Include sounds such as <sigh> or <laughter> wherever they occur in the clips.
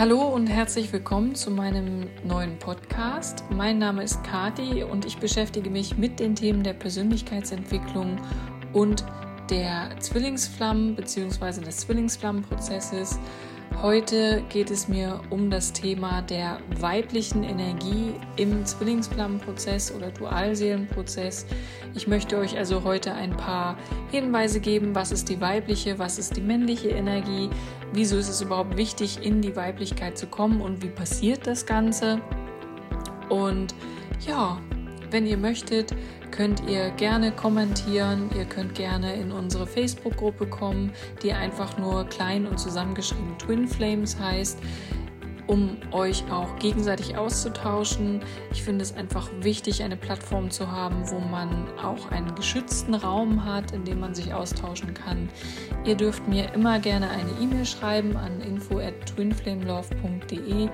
Hallo und herzlich willkommen zu meinem neuen Podcast. Mein Name ist Kati und ich beschäftige mich mit den Themen der Persönlichkeitsentwicklung und der Zwillingsflammen bzw. des Zwillingsflammenprozesses. Heute geht es mir um das Thema der weiblichen Energie im Zwillingsflammenprozess oder Dualseelenprozess. Ich möchte euch also heute ein paar Hinweise geben, was ist die weibliche, was ist die männliche Energie, wieso ist es überhaupt wichtig, in die Weiblichkeit zu kommen und wie passiert das Ganze. Und ja, wenn ihr möchtet, könnt ihr gerne kommentieren. Ihr könnt gerne in unsere Facebook-Gruppe kommen, die einfach nur klein und zusammengeschrieben Twin Flames heißt um euch auch gegenseitig auszutauschen. Ich finde es einfach wichtig, eine Plattform zu haben, wo man auch einen geschützten Raum hat, in dem man sich austauschen kann. Ihr dürft mir immer gerne eine E-Mail schreiben an info at twinflamelove.de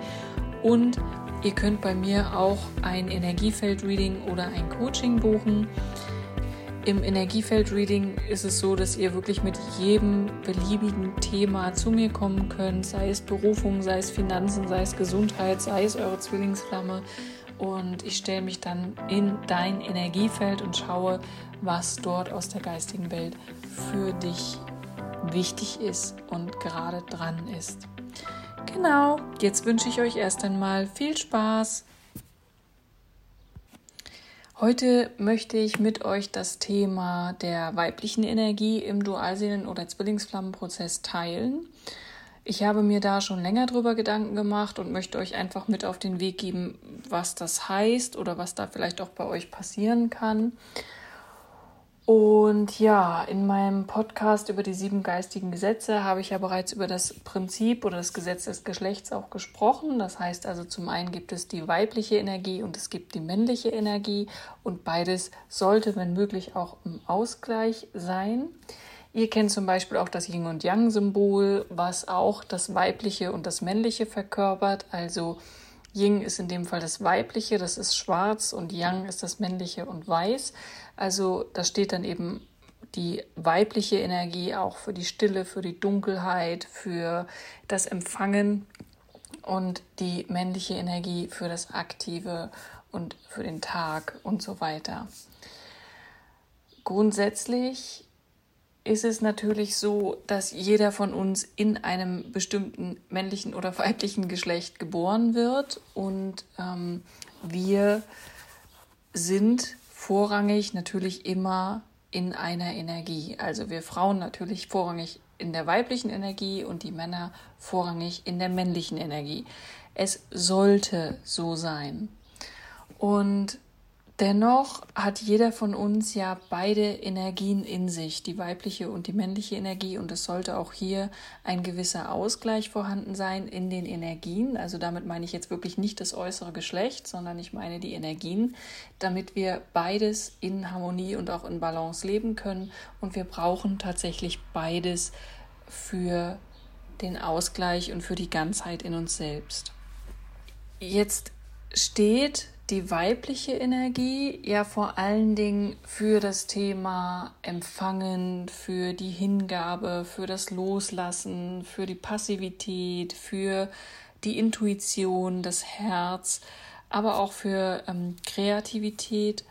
und ihr könnt bei mir auch ein Energiefeld-Reading oder ein Coaching buchen. Im Energiefeld-Reading ist es so, dass ihr wirklich mit jedem beliebigen Thema zu mir kommen könnt, sei es Berufung, sei es Finanzen, sei es Gesundheit, sei es eure Zwillingsflamme. Und ich stelle mich dann in dein Energiefeld und schaue, was dort aus der geistigen Welt für dich wichtig ist und gerade dran ist. Genau, jetzt wünsche ich euch erst einmal viel Spaß. Heute möchte ich mit euch das Thema der weiblichen Energie im Dualseelen- oder Zwillingsflammenprozess teilen. Ich habe mir da schon länger drüber Gedanken gemacht und möchte euch einfach mit auf den Weg geben, was das heißt oder was da vielleicht auch bei euch passieren kann. Und ja, in meinem Podcast über die sieben geistigen Gesetze habe ich ja bereits über das Prinzip oder das Gesetz des Geschlechts auch gesprochen. Das heißt also, zum einen gibt es die weibliche Energie und es gibt die männliche Energie und beides sollte, wenn möglich, auch im Ausgleich sein. Ihr kennt zum Beispiel auch das Yin und Yang-Symbol, was auch das weibliche und das männliche verkörpert. Also Yin ist in dem Fall das weibliche, das ist schwarz und Yang ist das männliche und weiß. Also da steht dann eben die weibliche Energie auch für die Stille, für die Dunkelheit, für das Empfangen und die männliche Energie für das Aktive und für den Tag und so weiter. Grundsätzlich ist es natürlich so, dass jeder von uns in einem bestimmten männlichen oder <laughs> weiblichen Geschlecht geboren wird und ähm, wir sind vorrangig natürlich immer in einer Energie. Also wir Frauen natürlich vorrangig in der weiblichen Energie und die Männer vorrangig in der männlichen Energie. Es sollte so sein. Und Dennoch hat jeder von uns ja beide Energien in sich, die weibliche und die männliche Energie, und es sollte auch hier ein gewisser Ausgleich vorhanden sein in den Energien. Also damit meine ich jetzt wirklich nicht das äußere Geschlecht, sondern ich meine die Energien, damit wir beides in Harmonie und auch in Balance leben können. Und wir brauchen tatsächlich beides für den Ausgleich und für die Ganzheit in uns selbst. Jetzt steht die weibliche Energie ja vor allen Dingen für das Thema Empfangen, für die Hingabe, für das Loslassen, für die Passivität, für die Intuition, das Herz, aber auch für ähm, Kreativität.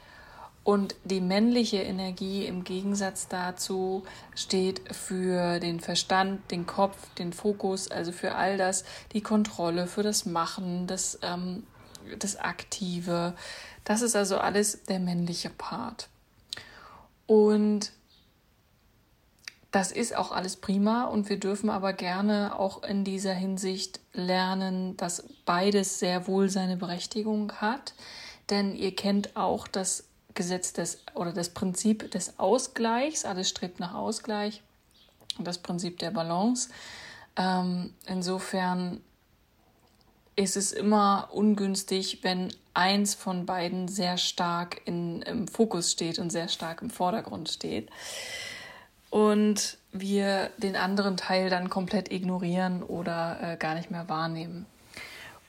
Und die männliche Energie im Gegensatz dazu steht für den Verstand, den Kopf, den Fokus, also für all das, die Kontrolle, für das Machen, das ähm, das Aktive. Das ist also alles der männliche Part. Und das ist auch alles prima und wir dürfen aber gerne auch in dieser Hinsicht lernen, dass beides sehr wohl seine Berechtigung hat. Denn ihr kennt auch das Gesetz des oder das Prinzip des Ausgleichs. Alles strebt nach Ausgleich und das Prinzip der Balance. Ähm, insofern ist es immer ungünstig, wenn eins von beiden sehr stark in, im Fokus steht und sehr stark im Vordergrund steht. Und wir den anderen Teil dann komplett ignorieren oder äh, gar nicht mehr wahrnehmen.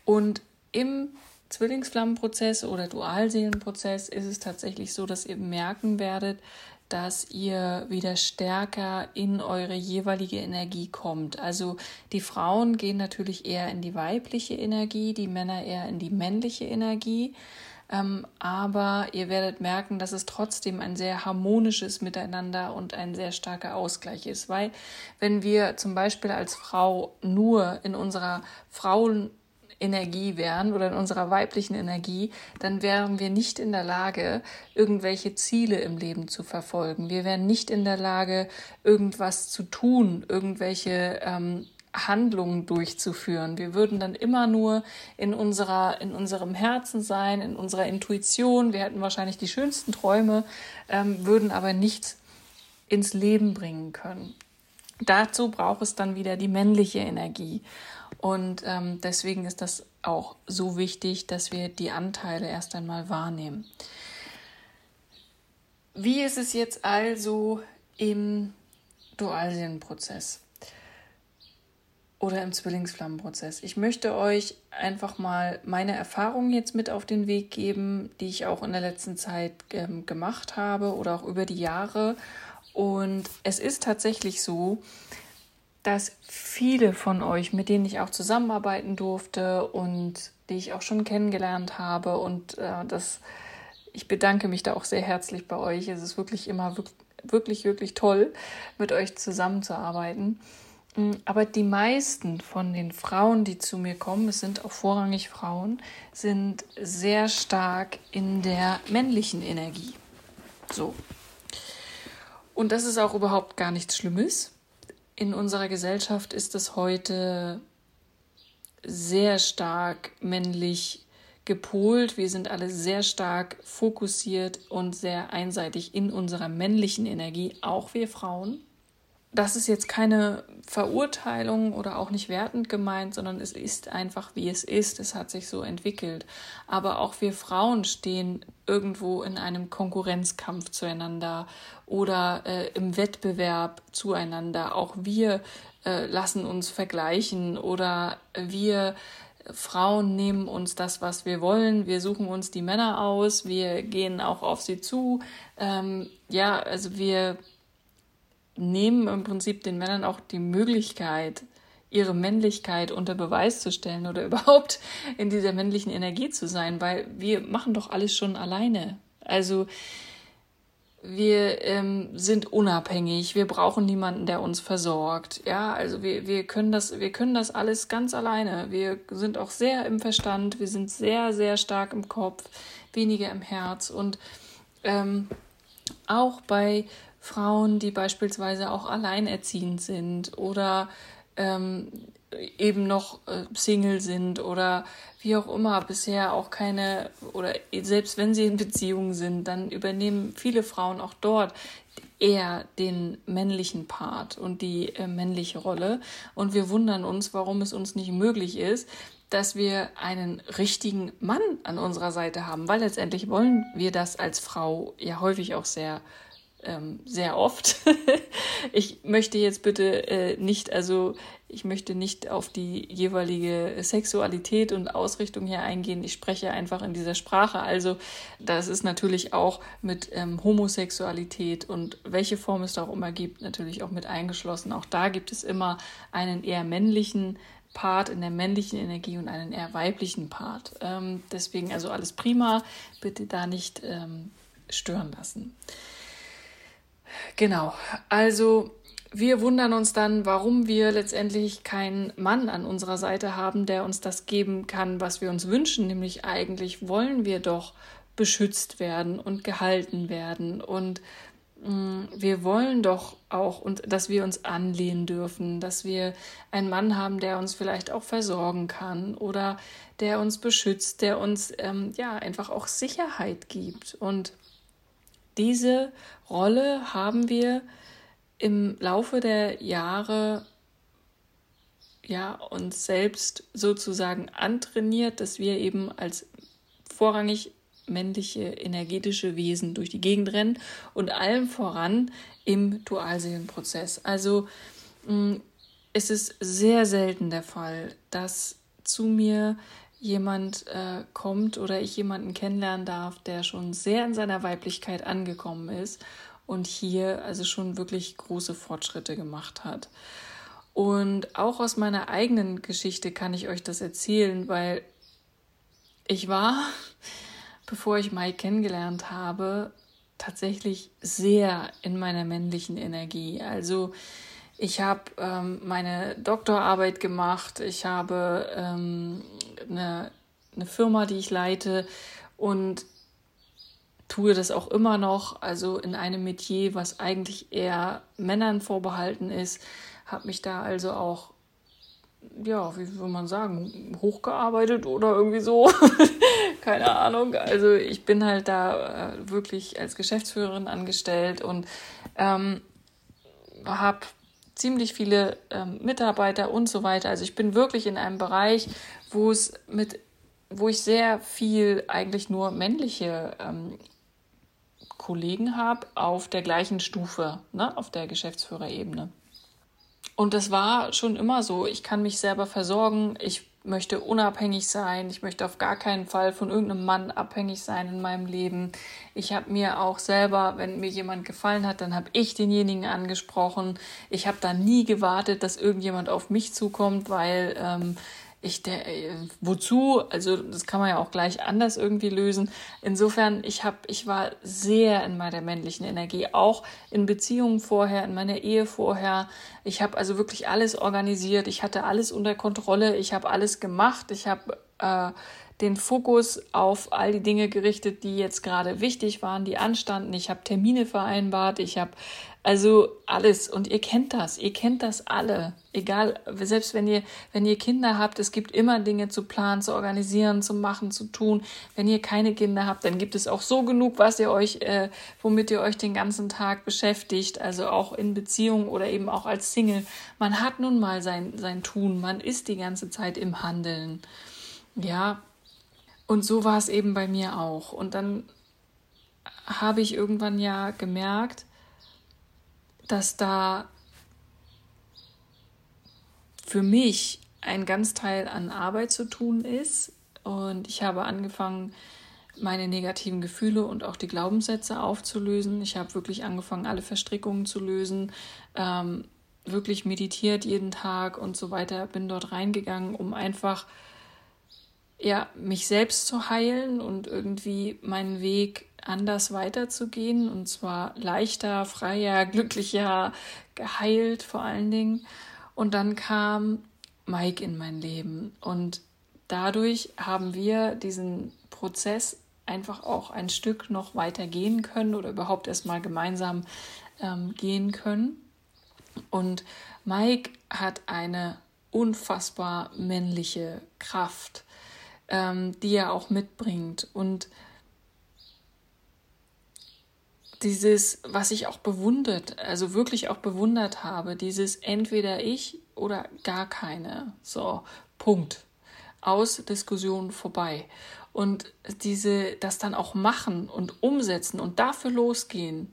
Und im Zwillingsflammenprozess oder Dualseelenprozess ist es tatsächlich so, dass ihr merken werdet, dass ihr wieder stärker in eure jeweilige Energie kommt. Also die Frauen gehen natürlich eher in die weibliche Energie, die Männer eher in die männliche Energie. Ähm, aber ihr werdet merken, dass es trotzdem ein sehr harmonisches Miteinander und ein sehr starker Ausgleich ist. Weil wenn wir zum Beispiel als Frau nur in unserer Frauen Energie wären oder in unserer weiblichen Energie, dann wären wir nicht in der Lage, irgendwelche Ziele im Leben zu verfolgen. Wir wären nicht in der Lage, irgendwas zu tun, irgendwelche ähm, Handlungen durchzuführen. Wir würden dann immer nur in unserer, in unserem Herzen sein, in unserer Intuition. Wir hätten wahrscheinlich die schönsten Träume, ähm, würden aber nichts ins Leben bringen können. Dazu braucht es dann wieder die männliche Energie. Und ähm, deswegen ist das auch so wichtig, dass wir die Anteile erst einmal wahrnehmen. Wie ist es jetzt also im Dualseelenprozess oder im Zwillingsflammenprozess? Ich möchte euch einfach mal meine Erfahrungen jetzt mit auf den Weg geben, die ich auch in der letzten Zeit ähm, gemacht habe oder auch über die Jahre. Und es ist tatsächlich so, dass viele von euch, mit denen ich auch zusammenarbeiten durfte und die ich auch schon kennengelernt habe und äh, das, ich bedanke mich da auch sehr herzlich bei euch. Es ist wirklich immer wirklich, wirklich toll, mit euch zusammenzuarbeiten. Mm, aber die meisten von den Frauen, die zu mir kommen, es sind auch vorrangig Frauen, sind sehr stark in der männlichen Energie. So. Und das ist auch überhaupt gar nichts Schlimmes in unserer Gesellschaft ist es heute sehr stark männlich gepolt. Wir sind alle sehr stark fokussiert und sehr einseitig in unserer männlichen Energie, auch wir Frauen das ist jetzt keine Verurteilung oder auch nicht wertend gemeint, sondern es ist einfach, wie es ist. Es hat sich so entwickelt. Aber auch wir Frauen stehen irgendwo in einem Konkurrenzkampf zueinander oder äh, im Wettbewerb zueinander. Auch wir äh, lassen uns vergleichen oder wir Frauen nehmen uns das, was wir wollen. Wir suchen uns die Männer aus. Wir gehen auch auf sie zu. Ähm, ja, also wir nehmen im Prinzip den Männern auch die Möglichkeit, ihre Männlichkeit unter Beweis zu stellen oder <laughs> überhaupt in dieser männlichen Energie zu sein, weil wir machen doch alles schon alleine. Also wir ähm, sind unabhängig, wir brauchen niemanden, der uns versorgt. Ja, also wir, wir können das, wir können das alles ganz alleine. Wir sind auch sehr im Verstand, wir sind sehr, sehr stark im Kopf, weniger im Herz und ähm, auch bei Frauen, die beispielsweise auch alleinerziehend sind oder ähm, eben noch äh, Single sind oder wie auch immer bisher auch keine oder selbst wenn sie in Beziehungen sind, dann übernehmen viele Frauen auch dort eher den männlichen Part und die äh, männliche Rolle. Und wir wundern uns, warum es uns nicht möglich ist, dass wir einen richtigen Mann an unserer Seite haben, weil letztendlich wollen wir das als Frau ja häufig auch sehr ähm, sehr oft. <laughs> ich möchte jetzt bitte äh, nicht, also ich möchte nicht auf die jeweilige Sexualität und Ausrichtung hier eingehen. Ich spreche einfach in dieser Sprache. Also das ist natürlich auch mit ähm, Homosexualität und welche Form es da auch immer gibt, natürlich auch mit eingeschlossen. Auch da gibt es immer einen eher männlichen Part in der männlichen Energie und einen eher weiblichen Part. Ähm, deswegen also alles prima. Bitte da nicht ähm, stören lassen. Genau, also wir wundern uns dann, warum wir letztendlich keinen Mann an unserer Seite haben, der uns das geben kann, was wir uns wünschen. Nämlich eigentlich wollen wir doch beschützt werden und gehalten werden. Und mh, mm, wir wollen doch auch, und dass wir uns anlehnen dürfen, dass wir einen Mann haben, der uns vielleicht auch versorgen kann oder der uns beschützt, der uns ähm, ja einfach auch Sicherheit gibt. Und diese Rolle haben wir im Laufe der Jahre ja uns selbst sozusagen antrainiert, dass wir eben als vorrangig männliche energetische Wesen durch die Gegend rennen und allem voran im Dualseelenprozess. Also mm, es ist sehr selten der Fall, dass zu mir jemand äh, kommt oder ich jemanden kennenlernen darf, der schon sehr in seiner Weiblichkeit angekommen ist und hier also schon wirklich große Fortschritte gemacht hat. Und auch aus meiner eigenen Geschichte kann ich euch das erzählen, weil ich war, <laughs> bevor ich Mike kennengelernt habe, tatsächlich sehr in meiner männlichen Energie. Also ich habe ähm, meine Doktorarbeit gemacht, ich habe ähm, eine, eine Firma, die ich leite und tue das auch immer noch, also in einem Metier, was eigentlich eher Männern vorbehalten ist, habe mich da also auch ja, wie will man sagen, hochgearbeitet oder irgendwie so. <laughs> Keine Ahnung. Also ich bin halt da äh, wirklich als Geschäftsführerin angestellt und ähm, habe ziemlich viele ähm, Mitarbeiter und so weiter. Also ich bin wirklich in einem Bereich, wo es mit, wo ich sehr viel eigentlich nur männliche ähm, Kollegen habe auf der gleichen Stufe, ne, auf der Geschäftsführerebene. Und das war schon immer so. Ich kann mich selber versorgen. Ich möchte unabhängig sein. Ich möchte auf gar keinen Fall von irgendeinem Mann abhängig sein in meinem Leben. Ich habe mir auch selber, wenn mir jemand gefallen hat, dann habe ich denjenigen angesprochen. Ich habe da nie gewartet, dass irgendjemand auf mich zukommt, weil ähm, ich der äh, wozu? Also das kann man ja auch gleich anders irgendwie lösen. Insofern ich habe ich war sehr in meiner männlichen Energie auch in Beziehungen vorher in meiner Ehe vorher. Ich habe also wirklich alles organisiert. Ich hatte alles unter Kontrolle. Ich habe alles gemacht. Ich habe äh, den Fokus auf all die Dinge gerichtet, die jetzt gerade wichtig waren, die anstanden. Ich habe Termine vereinbart, ich habe also alles und ihr kennt das, ihr kennt das alle. Egal, selbst wenn ihr wenn ihr Kinder habt, es gibt immer Dinge zu planen, zu organisieren, zu machen, zu tun. Wenn ihr keine Kinder habt, dann gibt es auch so genug, was ihr euch äh, womit ihr euch den ganzen Tag beschäftigt, also auch in Beziehung oder eben auch als Single. Man hat nun mal sein sein Tun, man ist die ganze Zeit im Handeln. Ja, und so war es eben bei mir auch und dann habe ich irgendwann ja gemerkt, dass da für mich ein ganz Teil an Arbeit zu tun ist. Und ich habe angefangen, meine negativen Gefühle und auch die Glaubenssätze aufzulösen. Ich habe wirklich angefangen, alle Verstrickungen zu lösen, ähm, wirklich meditiert jeden Tag und so weiter. Bin dort reingegangen, um einfach ja, mich selbst zu heilen und irgendwie meinen Weg anders weiterzugehen und zwar leichter, freier, <laughs> glücklicher, geheilt vor allen Dingen. Und dann kam Mike in mein Leben und dadurch haben wir diesen Prozess einfach auch ein Stück noch weiter gehen können oder überhaupt erstmal gemeinsam ähm, gehen können. Und Mike hat eine unfassbar männliche Kraft ähm, die er auch mitbringt. Und dieses, was ich auch bewundert, also wirklich auch bewundert habe, dieses entweder ich oder gar keine. So, Punkt. Aus Diskussion vorbei. Und diese, das dann auch machen und umsetzen und dafür losgehen,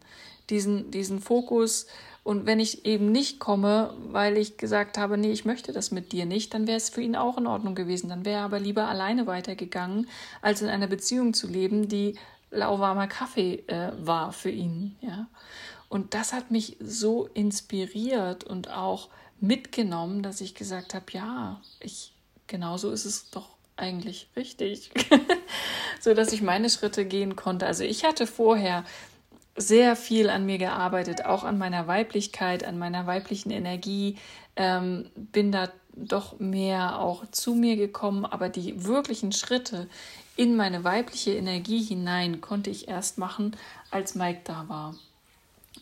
diesen, diesen Fokus und wenn ich eben nicht komme, weil ich gesagt habe, nee, ich möchte das mit dir nicht, dann wäre es für ihn auch in Ordnung gewesen. Dann wäre er aber lieber alleine weitergegangen, als in einer Beziehung zu leben, die lauwarmer Kaffee äh, war für ihn. Ja. Und das hat mich so inspiriert und auch mitgenommen, dass ich gesagt habe, ja, ich genauso ist es doch eigentlich richtig, <laughs> so dass ich meine Schritte gehen konnte. Also ich hatte vorher sehr viel an mir gearbeitet, auch an meiner Weiblichkeit, an meiner weiblichen Energie, ähm, bin da doch mehr auch zu mir gekommen, aber die wirklichen Schritte in meine weibliche Energie hinein konnte ich erst machen, als Mike da war.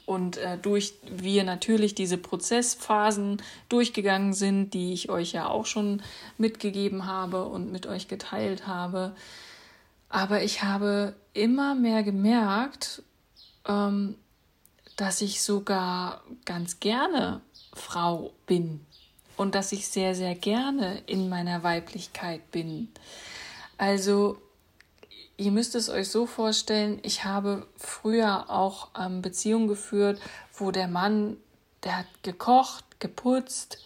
Und äh, durch wir natürlich diese Prozessphasen durchgegangen sind, die ich euch ja auch schon mitgegeben habe und mit euch geteilt habe. Aber ich habe immer mehr gemerkt, ähm, dass ich sogar ganz gerne Frau bin und dass ich sehr, sehr gerne in meiner Weiblichkeit bin. Also, ihr müsst es euch so vorstellen, ich habe früher auch ähm, Beziehungen geführt, wo der Mann, der hat gekocht, geputzt,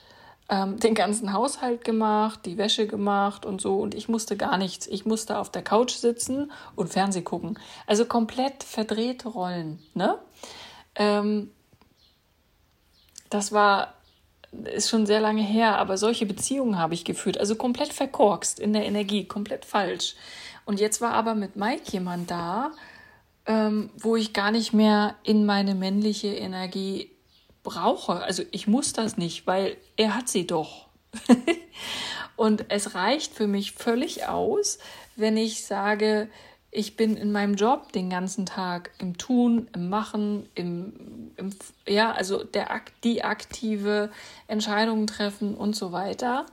ähm, den ganzen Haushalt gemacht, die Wäsche gemacht und so. Und ich musste gar nichts. Ich musste auf der Couch sitzen und Fernseh gucken. Also komplett verdrehte Rollen. Ne? Ähm, das war, ist schon sehr lange her, aber solche Beziehungen habe ich geführt. Also komplett verkorkst in der Energie, komplett falsch. Und jetzt war aber mit Mike jemand da, ähm, wo ich gar nicht mehr in meine männliche Energie brauche. Also ich muss das nicht, weil er hat sie doch. <laughs> und es reicht für mich völlig aus, wenn ich sage, ich bin in meinem Job den ganzen Tag im Tun, im Machen, im, im ja, also der, die aktive Entscheidungen treffen und so weiter.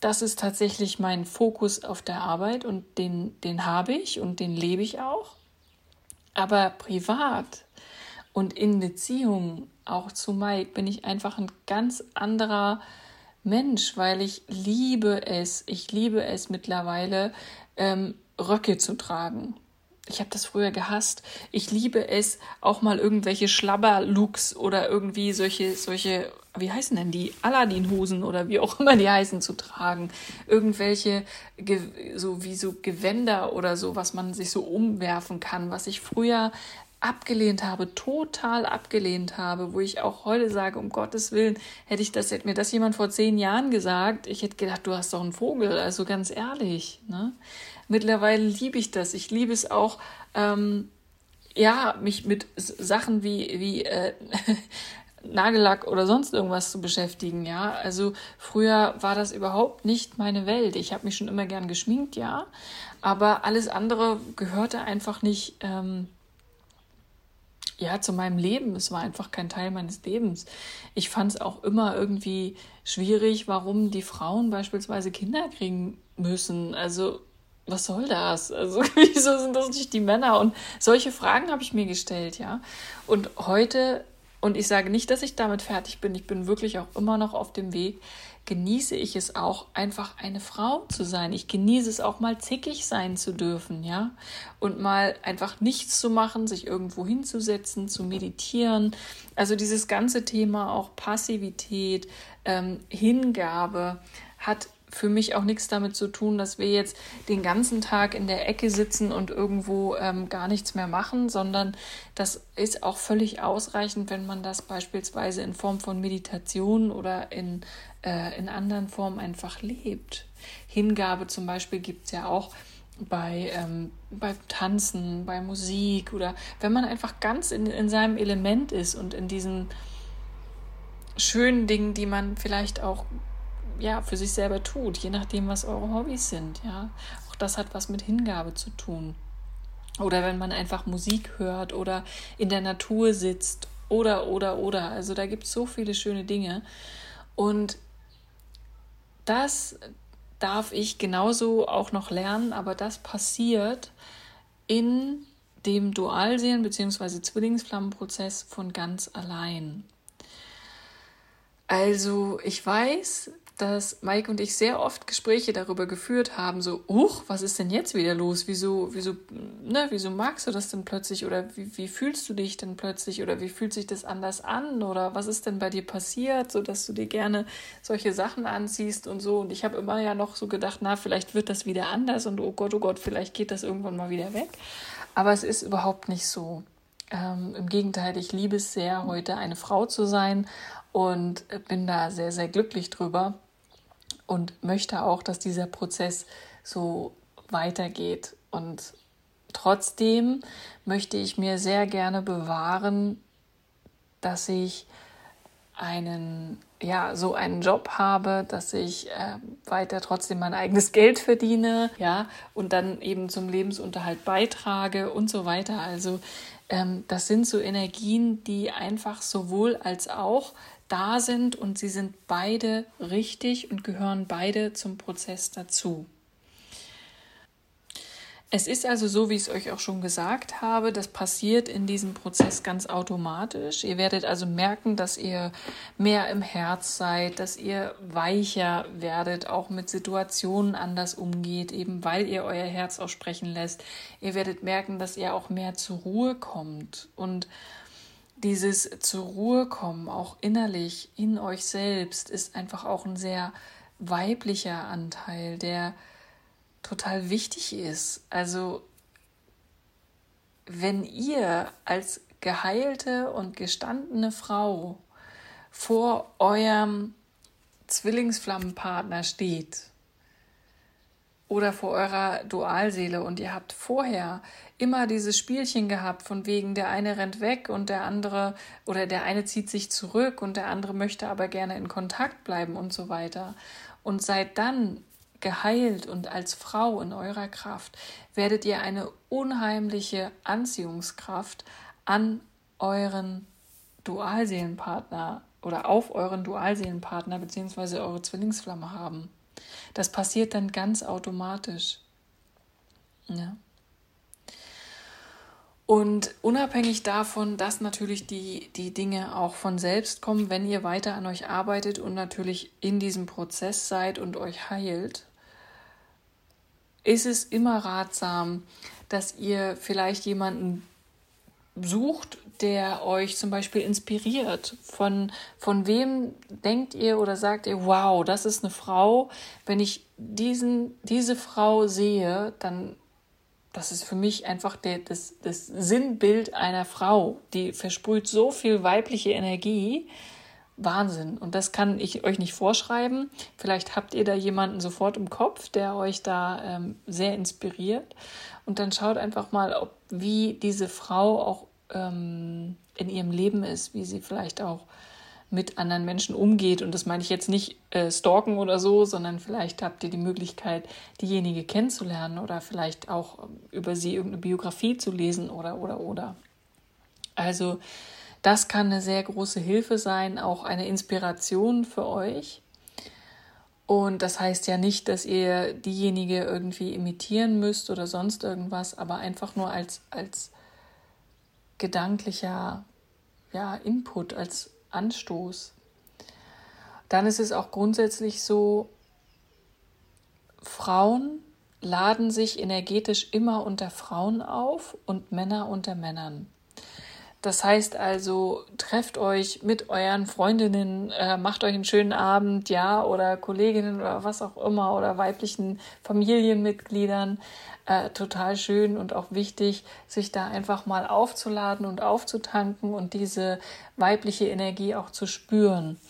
Das ist tatsächlich mein Fokus auf der Arbeit und den, den habe ich und den lebe ich auch. Aber privat und in Beziehung auch zu Mike bin ich einfach ein ganz anderer Mensch, weil ich liebe es, ich liebe es mittlerweile, ähm, Röcke zu tragen. Ich habe das früher gehasst. Ich liebe es, auch mal irgendwelche Schlabber-Looks oder irgendwie solche, solche, wie heißen denn die? Aladdin-Hosen oder wie auch immer die heißen, zu tragen. Irgendwelche, so wie so Gewänder oder so, was man sich so umwerfen kann, was ich früher abgelehnt habe, total abgelehnt habe, wo ich auch heute sage, um Gottes Willen, hätte ich das, hätte mir das jemand vor zehn Jahren gesagt, ich hätte gedacht, du hast doch einen Vogel, also ganz ehrlich. Ne? Mittlerweile liebe ich das. Ich liebe es auch, ähm, ja, mich mit Sachen wie, wie äh, <laughs> Nagellack oder sonst irgendwas zu beschäftigen, ja. Also früher war das überhaupt nicht meine Welt. Ich habe mich schon immer gern geschminkt, ja. Aber alles andere gehörte einfach nicht ähm, ja, zu meinem Leben. Es war einfach kein Teil meines Lebens. Ich fand es auch immer irgendwie schwierig, warum die Frauen beispielsweise Kinder kriegen müssen. Also, was soll das? Also, <laughs> wieso sind das nicht die Männer? Und solche Fragen habe ich mir gestellt, ja. Und heute, und ich sage nicht, dass ich damit fertig bin, ich bin wirklich auch immer noch auf dem Weg, genieße ich es auch, einfach eine Frau zu sein. Ich genieße es auch mal zickig sein zu dürfen, ja. Und mal einfach nichts zu machen, sich irgendwo hinzusetzen, zu meditieren. Also dieses ganze Thema auch Passivität, ähm, Hingabe hat für mich auch nichts damit zu tun, dass wir jetzt den ganzen Tag in der Ecke sitzen und irgendwo ähm, gar nichts mehr machen, sondern das ist auch völlig ausreichend, wenn man das beispielsweise in Form von Meditation oder in, äh, in anderen Formen einfach lebt. Hingabe zum Beispiel gibt es ja auch bei, ähm, bei Tanzen, bei Musik oder wenn man einfach ganz in, in seinem Element ist und in diesen schönen Dingen, die man vielleicht auch ja, für sich selber tut, je nachdem, was eure Hobbys sind. Ja, auch das hat was mit Hingabe zu tun. Oder wenn man einfach Musik hört oder in der Natur sitzt oder, oder, oder. Also da gibt es so viele schöne Dinge. Und das darf ich genauso auch noch lernen, aber das passiert in dem Dualsehen bzw. Zwillingsflammenprozess von ganz allein. Also ich weiß, dass Mike und ich sehr oft Gespräche darüber geführt haben, so, uch, was ist denn jetzt wieder los? Wieso, wieso, ne, wieso magst du das denn plötzlich? Oder wie, wie fühlst du dich denn plötzlich? Oder wie fühlt sich das anders an? Oder was ist denn bei dir passiert, so dass du dir gerne solche Sachen anziehst und so? Und ich habe immer ja noch so gedacht, na, vielleicht wird das wieder anders und oh Gott, oh Gott, vielleicht geht das irgendwann mal wieder weg. Aber es ist überhaupt nicht so. Ähm, Im Gegenteil, ich liebe es sehr, heute eine Frau zu sein und bin da sehr, sehr glücklich drüber und möchte auch, dass dieser Prozess so weitergeht. Und trotzdem möchte ich mir sehr gerne bewahren, dass ich einen, ja, so einen Job habe, dass ich äh, weiter trotzdem mein eigenes Geld verdiene, ja, und dann eben zum Lebensunterhalt beitrage und so weiter. Also ähm, das sind so Energien, die einfach sowohl als auch da sind und sie sind beide richtig und gehören beide zum Prozess dazu. Es ist also so, wie ich es euch auch schon gesagt habe, das passiert in diesem Prozess ganz automatisch. Ihr werdet also merken, dass ihr mehr im Herz seid, dass ihr weicher werdet, auch mit Situationen anders umgeht, eben weil ihr euer Herz aussprechen lässt. Ihr werdet merken, dass ihr auch mehr zur Ruhe kommt und dieses zur Ruhe kommen, auch innerlich in euch selbst, ist einfach auch ein sehr weiblicher Anteil, der total wichtig ist. Also wenn ihr als geheilte und gestandene Frau vor eurem Zwillingsflammenpartner steht oder vor eurer Dualseele und ihr habt vorher immer dieses Spielchen gehabt, von wegen der eine rennt weg und der andere oder der eine zieht sich zurück und der andere möchte aber gerne in Kontakt bleiben und so weiter. Und seid dann geheilt und als Frau in eurer Kraft, werdet ihr eine unheimliche Anziehungskraft an euren Dualseelenpartner oder auf euren Dualseelenpartner bzw. eure Zwillingsflamme haben. Das passiert dann ganz automatisch. Ja. Und unabhängig davon, dass natürlich die, die Dinge auch von selbst kommen, wenn ihr weiter an euch arbeitet und natürlich in diesem Prozess seid und euch heilt, ist es immer ratsam, dass ihr vielleicht jemanden sucht, der euch zum Beispiel inspiriert. Von, von wem denkt ihr oder sagt ihr, wow, das ist eine Frau. Wenn ich diesen, diese Frau sehe, dann das ist für mich einfach der, das, das Sinnbild einer Frau. Die versprüht so viel weibliche Energie. Wahnsinn. Und das kann ich euch nicht vorschreiben. Vielleicht habt ihr da jemanden sofort im Kopf, der euch da ähm, sehr inspiriert. Und dann schaut einfach mal, ob wie diese Frau auch ähm, in ihrem Leben ist, wie sie vielleicht auch mit anderen Menschen umgeht. Und das meine ich jetzt nicht äh, stalken oder so, sondern vielleicht habt ihr die Möglichkeit, diejenige kennenzulernen oder vielleicht auch ähm, über sie irgendeine Biografie zu lesen oder oder oder. Also das kann eine sehr große Hilfe sein, auch eine Inspiration für euch. Und das heißt ja nicht, dass ihr diejenige irgendwie imitieren müsst oder sonst irgendwas, aber einfach nur als, als gedanklicher ja, Input, als Anstoß. Dann ist es auch grundsätzlich so, Frauen laden sich energetisch immer unter Frauen auf und Männer unter Männern. Das heißt also, trefft euch mit euren Freundinnen, äh, macht euch einen schönen Abend, ja, oder Kolleginnen oder was auch immer, oder weiblichen Familienmitgliedern. Äh, total schön und auch wichtig, sich da einfach mal aufzuladen und aufzutanken und diese weibliche Energie auch zu spüren.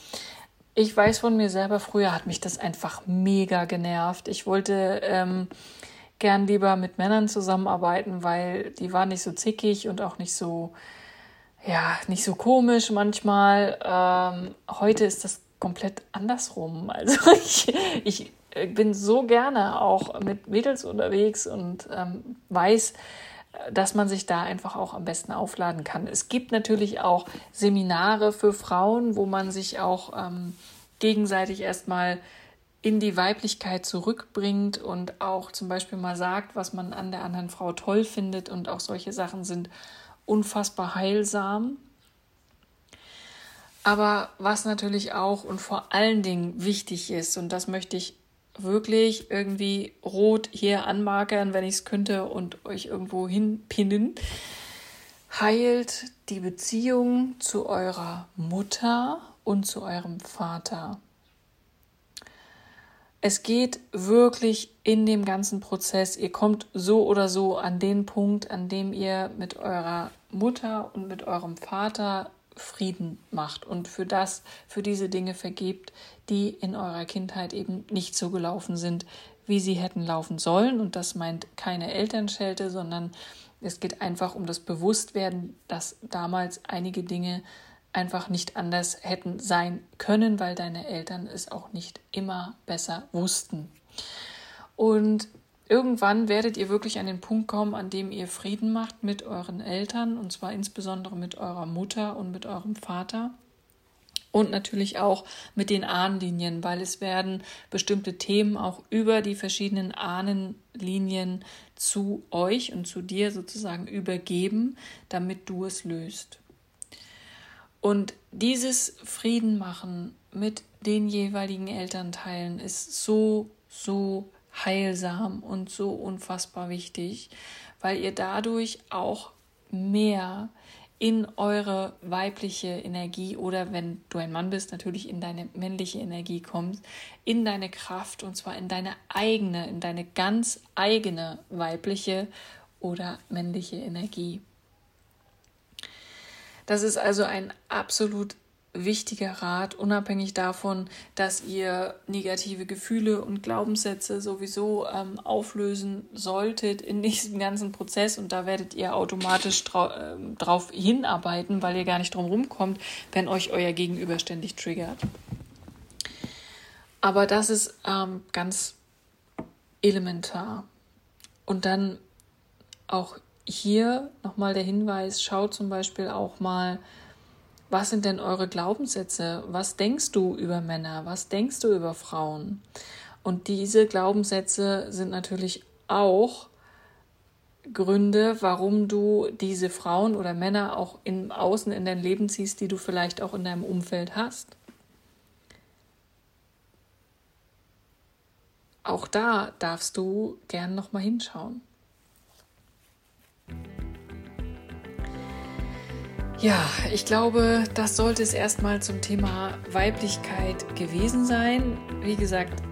Ich weiß von mir selber, früher hat mich das einfach mega genervt. Ich wollte ähm, gern lieber mit Männern zusammenarbeiten, weil die waren nicht so zickig und auch nicht so ja, nicht so komisch manchmal. Ähm, heute ist das komplett andersrum. <laughs> Also ich, ich bin so gerne auch mit Mädels unterwegs und ähm, weiß, dass man sich da einfach auch am besten aufladen kann. Es gibt natürlich auch Seminare für Frauen, wo man sich auch ähm, gegenseitig erstmal in die Weiblichkeit zurückbringt und auch zum Beispiel mal sagt, was man an der anderen Frau toll findet und auch solche Sachen sind unfassbar heilsam. Aber was natürlich auch und vor allen Dingen wichtig ist, und das möchte ich wirklich irgendwie rot hier anmarkern, wenn ich es könnte, und euch irgendwo hinpinnen, heilt die Beziehung zu eurer Mutter und zu eurem Vater. Es geht wirklich in dem ganzen Prozess. Ihr kommt so oder so an den Punkt, an dem ihr mit eurer Mutter und mit eurem Vater Frieden macht und für das, für diese Dinge vergebt, die in eurer Kindheit eben nicht so gelaufen sind, wie sie hätten laufen sollen. Und das meint keine Elternschelte, sondern es geht einfach um das Bewusstwerden, dass damals einige Dinge einfach nicht anders hätten sein können, weil deine Eltern es auch nicht immer besser wussten. Und irgendwann werdet ihr wirklich an den Punkt kommen, an dem ihr Frieden macht mit euren Eltern, und zwar insbesondere mit eurer Mutter und mit eurem Vater. Und natürlich auch mit den Ahnenlinien, weil es werden bestimmte Themen auch über die verschiedenen Ahnenlinien zu euch und zu dir sozusagen übergeben, damit du es löst. Und dieses Frieden machen mit den jeweiligen Elternteilen ist so, so heilsam und so unfassbar wichtig, weil ihr dadurch auch mehr in eure weibliche Energie oder wenn du ein Mann bist, natürlich in deine männliche Energie kommst, in deine Kraft und zwar in deine eigene, in deine ganz eigene weibliche oder männliche Energie. Das ist also ein absolut wichtiger Rat, unabhängig davon, dass ihr negative Gefühle und Glaubenssätze sowieso ähm, auflösen solltet in <laughs> diesem ganzen Prozess. Und da werdet ihr automatisch äh, drauf hinarbeiten, weil ihr gar nicht drum rumkommt, wenn euch euer Gegenüber ständig triggert. Aber das ist ähm, ganz elementar. Und dann auch hier nochmal der Hinweis, schaut zum Beispiel auch mal, was sind denn eure Glaubenssätze? Was denkst du über Männer? Was denkst du über Frauen? Und diese Glaubenssätze sind natürlich auch Gründe, warum du diese Frauen oder Männer auch im Außen in dein Leben ziehst, die du vielleicht auch in deinem Umfeld hast. Auch da darfst du gern noch mal hinschauen. Ja, ich glaube, das sollte es erstmal zum Thema Weiblichkeit gewesen sein. Wie gesagt,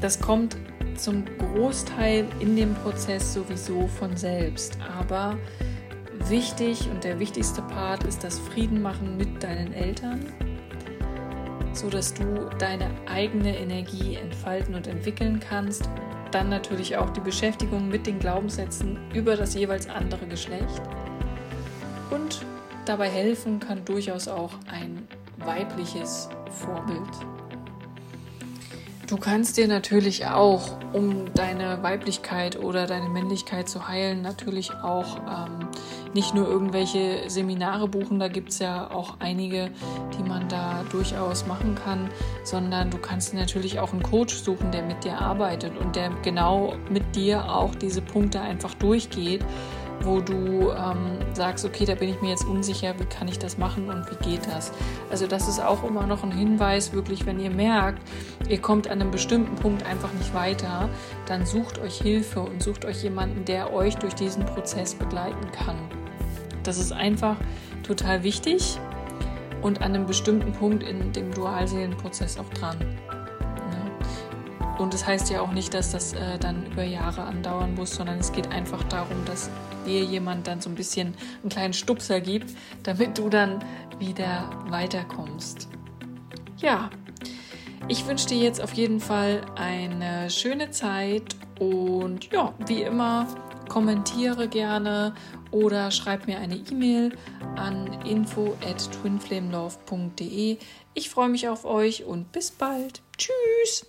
das kommt zum Großteil in dem Prozess sowieso von selbst. Aber wichtig und der wichtigste Part ist das Frieden machen mit deinen Eltern, so dass du deine eigene Energie entfalten und entwickeln kannst. Dann natürlich auch die Beschäftigung mit den Glaubenssätzen über das jeweils andere Geschlecht. Und Dabei helfen kann durchaus auch ein weibliches Vorbild. Du kannst dir natürlich auch, um deine Weiblichkeit oder deine Männlichkeit zu heilen, natürlich auch ähm, nicht nur irgendwelche Seminare buchen, da gibt es ja auch einige, die man da durchaus machen kann, sondern du kannst natürlich auch einen Coach suchen, der mit dir arbeitet und der genau mit dir auch diese Punkte einfach durchgeht wo du ähm, sagst, okay, da bin ich mir jetzt unsicher, wie kann ich das machen und wie geht das. Also das ist auch immer noch ein Hinweis, wirklich, wenn ihr merkt, ihr kommt an einem bestimmten Punkt einfach nicht weiter, dann sucht euch Hilfe und sucht euch jemanden, der euch durch diesen Prozess begleiten kann. Das ist einfach total wichtig und an einem bestimmten Punkt in dem Dualseelenprozess auch dran. Und das heißt ja auch nicht, dass das äh, dann über Jahre andauern muss, sondern es geht einfach darum, dass dir jemand dann so ein bisschen einen kleinen Stupser gibt, damit du dann wieder weiterkommst. Ja, ich wünsche dir jetzt auf jeden Fall eine schöne Zeit und ja, wie immer, kommentiere gerne oder schreib mir eine E-Mail an info at twinflamelove.de. Ich freue mich auf euch und bis bald. Tschüss!